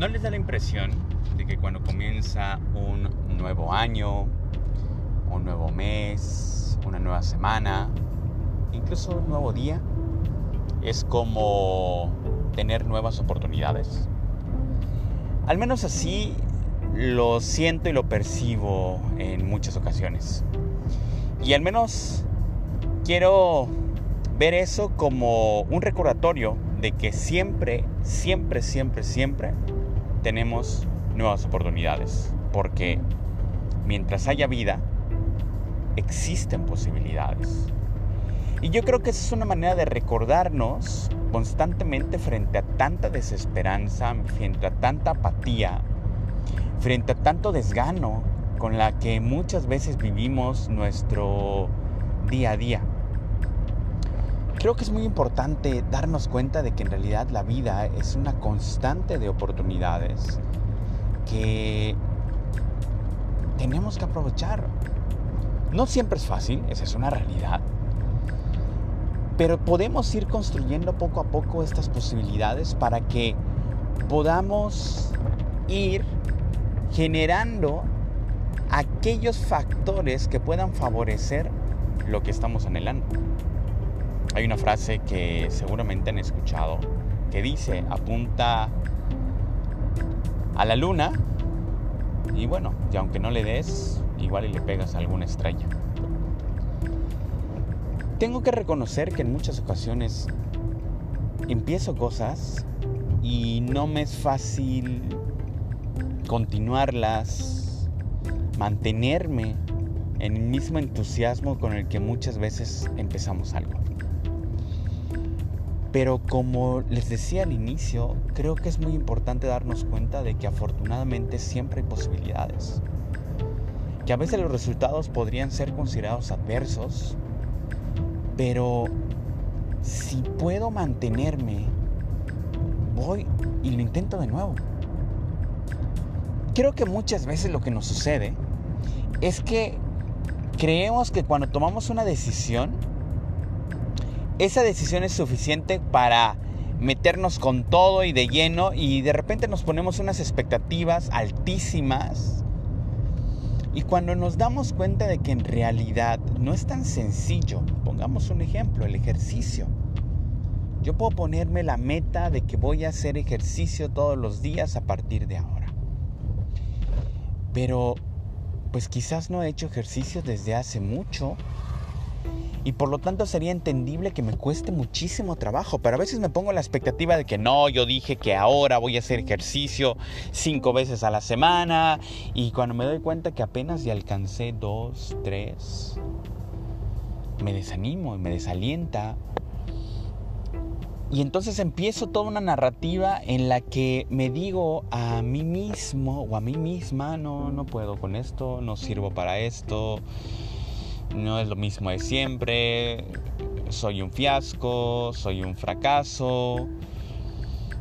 ¿No les da la impresión de que cuando comienza un nuevo año, un nuevo mes, una nueva semana, incluso un nuevo día, es como tener nuevas oportunidades? Al menos así lo siento y lo percibo en muchas ocasiones. Y al menos quiero ver eso como un recordatorio de que siempre, siempre, siempre, siempre tenemos nuevas oportunidades, porque mientras haya vida, existen posibilidades. Y yo creo que esa es una manera de recordarnos constantemente frente a tanta desesperanza, frente a tanta apatía, frente a tanto desgano con la que muchas veces vivimos nuestro día a día. Creo que es muy importante darnos cuenta de que en realidad la vida es una constante de oportunidades que tenemos que aprovechar. No siempre es fácil, esa es una realidad. Pero podemos ir construyendo poco a poco estas posibilidades para que podamos ir generando aquellos factores que puedan favorecer lo que estamos anhelando. Hay una frase que seguramente han escuchado que dice, apunta a la luna y bueno, y aunque no le des, igual y le pegas a alguna estrella. Tengo que reconocer que en muchas ocasiones empiezo cosas y no me es fácil continuarlas, mantenerme en el mismo entusiasmo con el que muchas veces empezamos algo. Pero como les decía al inicio, creo que es muy importante darnos cuenta de que afortunadamente siempre hay posibilidades. Que a veces los resultados podrían ser considerados adversos, pero si puedo mantenerme, voy y lo intento de nuevo. Creo que muchas veces lo que nos sucede es que creemos que cuando tomamos una decisión, esa decisión es suficiente para meternos con todo y de lleno y de repente nos ponemos unas expectativas altísimas y cuando nos damos cuenta de que en realidad no es tan sencillo, pongamos un ejemplo, el ejercicio. Yo puedo ponerme la meta de que voy a hacer ejercicio todos los días a partir de ahora. Pero pues quizás no he hecho ejercicio desde hace mucho y por lo tanto sería entendible que me cueste muchísimo trabajo, pero a veces me pongo la expectativa de que no, yo dije que ahora voy a hacer ejercicio cinco veces a la semana y cuando me doy cuenta que apenas ya alcancé dos, tres, me desanimo y me desalienta. Y entonces empiezo toda una narrativa en la que me digo a mí mismo o a mí misma, no, no puedo con esto, no sirvo para esto, no es lo mismo de siempre, soy un fiasco, soy un fracaso,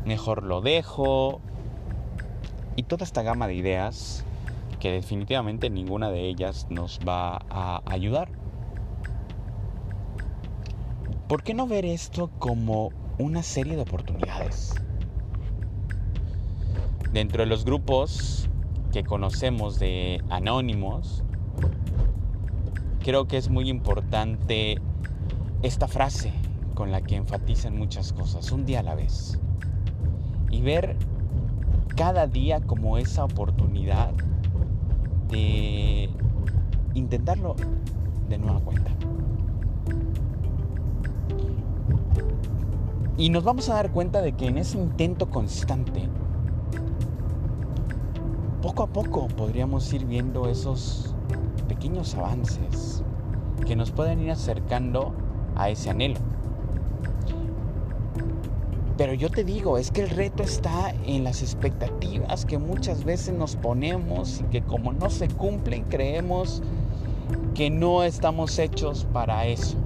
mejor lo dejo. Y toda esta gama de ideas que definitivamente ninguna de ellas nos va a ayudar. ¿Por qué no ver esto como una serie de oportunidades? Dentro de los grupos que conocemos de anónimos, creo que es muy importante esta frase con la que enfatizan muchas cosas, un día a la vez. Y ver cada día como esa oportunidad de intentarlo de nueva cuenta. Y nos vamos a dar cuenta de que en ese intento constante, poco a poco podríamos ir viendo esos pequeños avances que nos pueden ir acercando a ese anhelo. Pero yo te digo, es que el reto está en las expectativas que muchas veces nos ponemos y que como no se cumplen creemos que no estamos hechos para eso.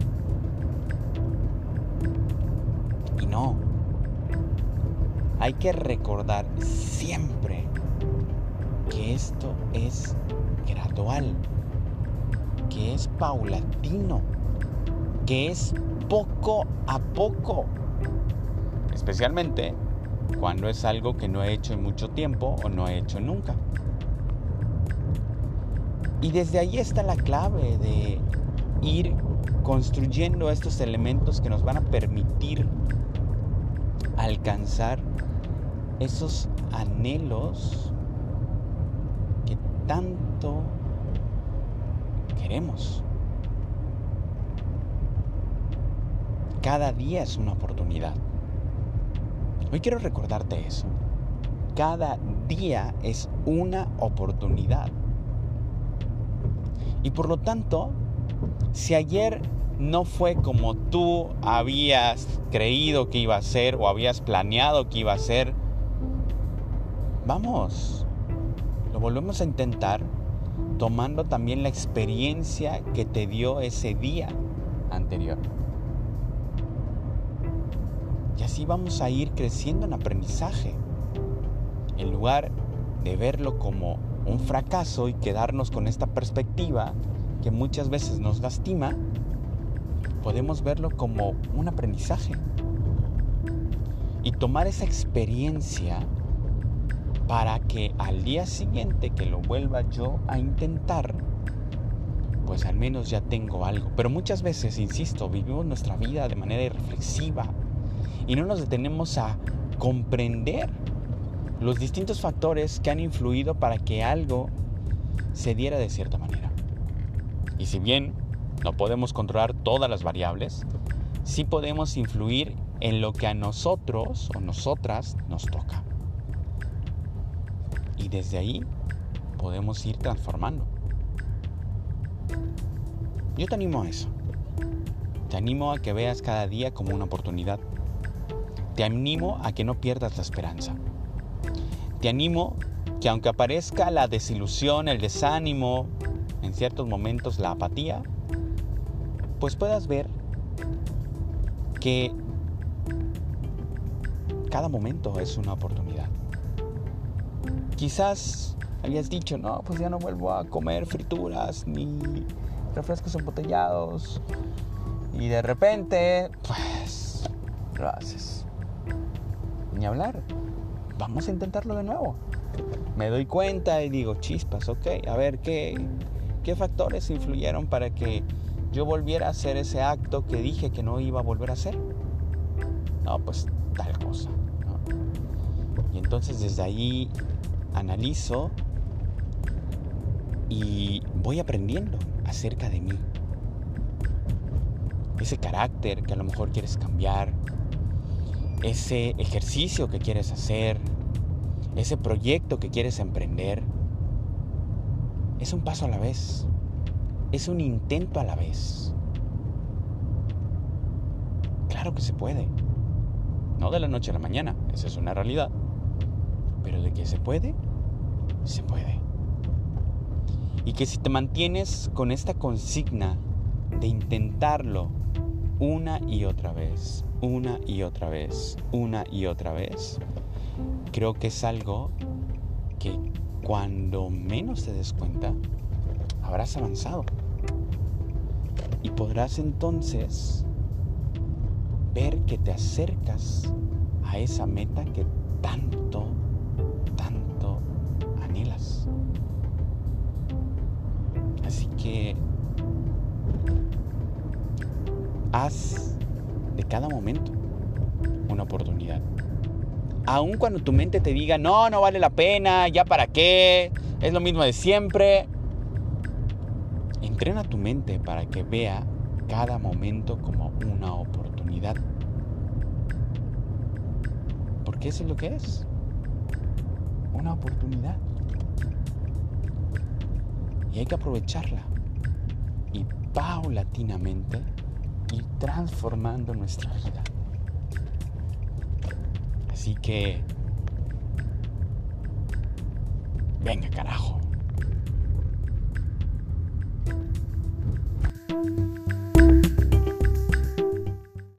Y no. Hay que recordar siempre que esto es gradual que es paulatino, que es poco a poco. Especialmente cuando es algo que no he hecho en mucho tiempo o no he hecho nunca. Y desde ahí está la clave de ir construyendo estos elementos que nos van a permitir alcanzar esos anhelos que tanto Cada día es una oportunidad. Hoy quiero recordarte eso. Cada día es una oportunidad. Y por lo tanto, si ayer no fue como tú habías creído que iba a ser o habías planeado que iba a ser, vamos, lo volvemos a intentar tomando también la experiencia que te dio ese día anterior. Y así vamos a ir creciendo en aprendizaje. En lugar de verlo como un fracaso y quedarnos con esta perspectiva que muchas veces nos lastima, podemos verlo como un aprendizaje. Y tomar esa experiencia para que al día siguiente que lo vuelva yo a intentar, pues al menos ya tengo algo. Pero muchas veces, insisto, vivimos nuestra vida de manera irreflexiva y no nos detenemos a comprender los distintos factores que han influido para que algo se diera de cierta manera. Y si bien no podemos controlar todas las variables, sí podemos influir en lo que a nosotros o nosotras nos toca. Y desde ahí podemos ir transformando. Yo te animo a eso. Te animo a que veas cada día como una oportunidad. Te animo a que no pierdas la esperanza. Te animo que aunque aparezca la desilusión, el desánimo, en ciertos momentos la apatía, pues puedas ver que cada momento es una oportunidad. Quizás habías dicho, no, pues ya no vuelvo a comer frituras ni refrescos embotellados. Y de repente, pues, lo haces. Ni hablar vamos a intentarlo de nuevo. Me doy cuenta y digo, chispas, ok, a ver, ¿qué, qué factores influyeron para que yo volviera a hacer ese acto que dije que no iba a volver a hacer? No, pues tal cosa. Y entonces desde ahí analizo y voy aprendiendo acerca de mí. Ese carácter que a lo mejor quieres cambiar, ese ejercicio que quieres hacer, ese proyecto que quieres emprender, es un paso a la vez, es un intento a la vez. Claro que se puede, no de la noche a la mañana, esa es una realidad, pero de que se puede, se puede. Y que si te mantienes con esta consigna de intentarlo una y otra vez, una y otra vez, una y otra vez, creo que es algo que cuando menos te des cuenta, habrás avanzado. Y podrás entonces ver que te acercas a esa meta que tanto, haz de cada momento una oportunidad. Aun cuando tu mente te diga, no, no vale la pena, ya para qué, es lo mismo de siempre. Entrena tu mente para que vea cada momento como una oportunidad. Porque eso es lo que es. Una oportunidad. Y hay que aprovecharla. Y paulatinamente y transformando nuestra vida. Así que, venga carajo.